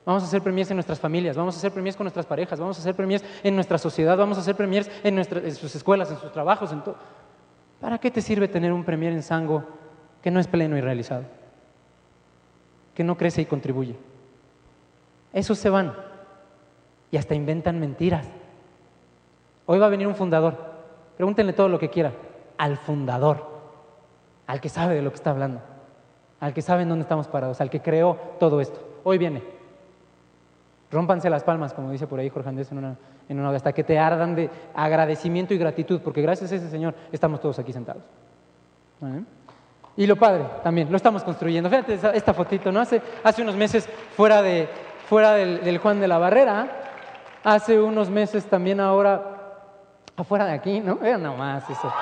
Vamos a hacer premiers en nuestras familias, vamos a hacer premiers con nuestras parejas, vamos a hacer premiers en nuestra sociedad, vamos a hacer premiers en, en sus escuelas, en sus trabajos, en todo. ¿Para qué te sirve tener un premier en Sango que no es pleno y realizado? Que no crece y contribuye. Esos se van y hasta inventan mentiras. Hoy va a venir un fundador. Pregúntenle todo lo que quiera al fundador, al que sabe de lo que está hablando, al que sabe en dónde estamos parados, al que creó todo esto. Hoy viene. Rómpanse las palmas, como dice por ahí Jorge Andrés en una, en una hasta que te ardan de agradecimiento y gratitud, porque gracias a ese Señor estamos todos aquí sentados. Y lo padre también, lo estamos construyendo. Fíjate esta fotito, ¿no? Hace, hace unos meses fuera, de, fuera del, Juan de la Barrera, hace unos meses también ahora afuera de aquí, ¿no? Vean nomás eso.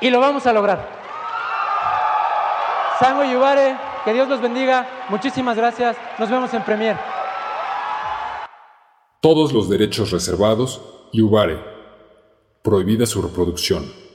Y lo vamos a lograr. Sango y Ubare, que Dios los bendiga. Muchísimas gracias. Nos vemos en Premier. Todos los derechos reservados y Ubare. Prohibida su reproducción.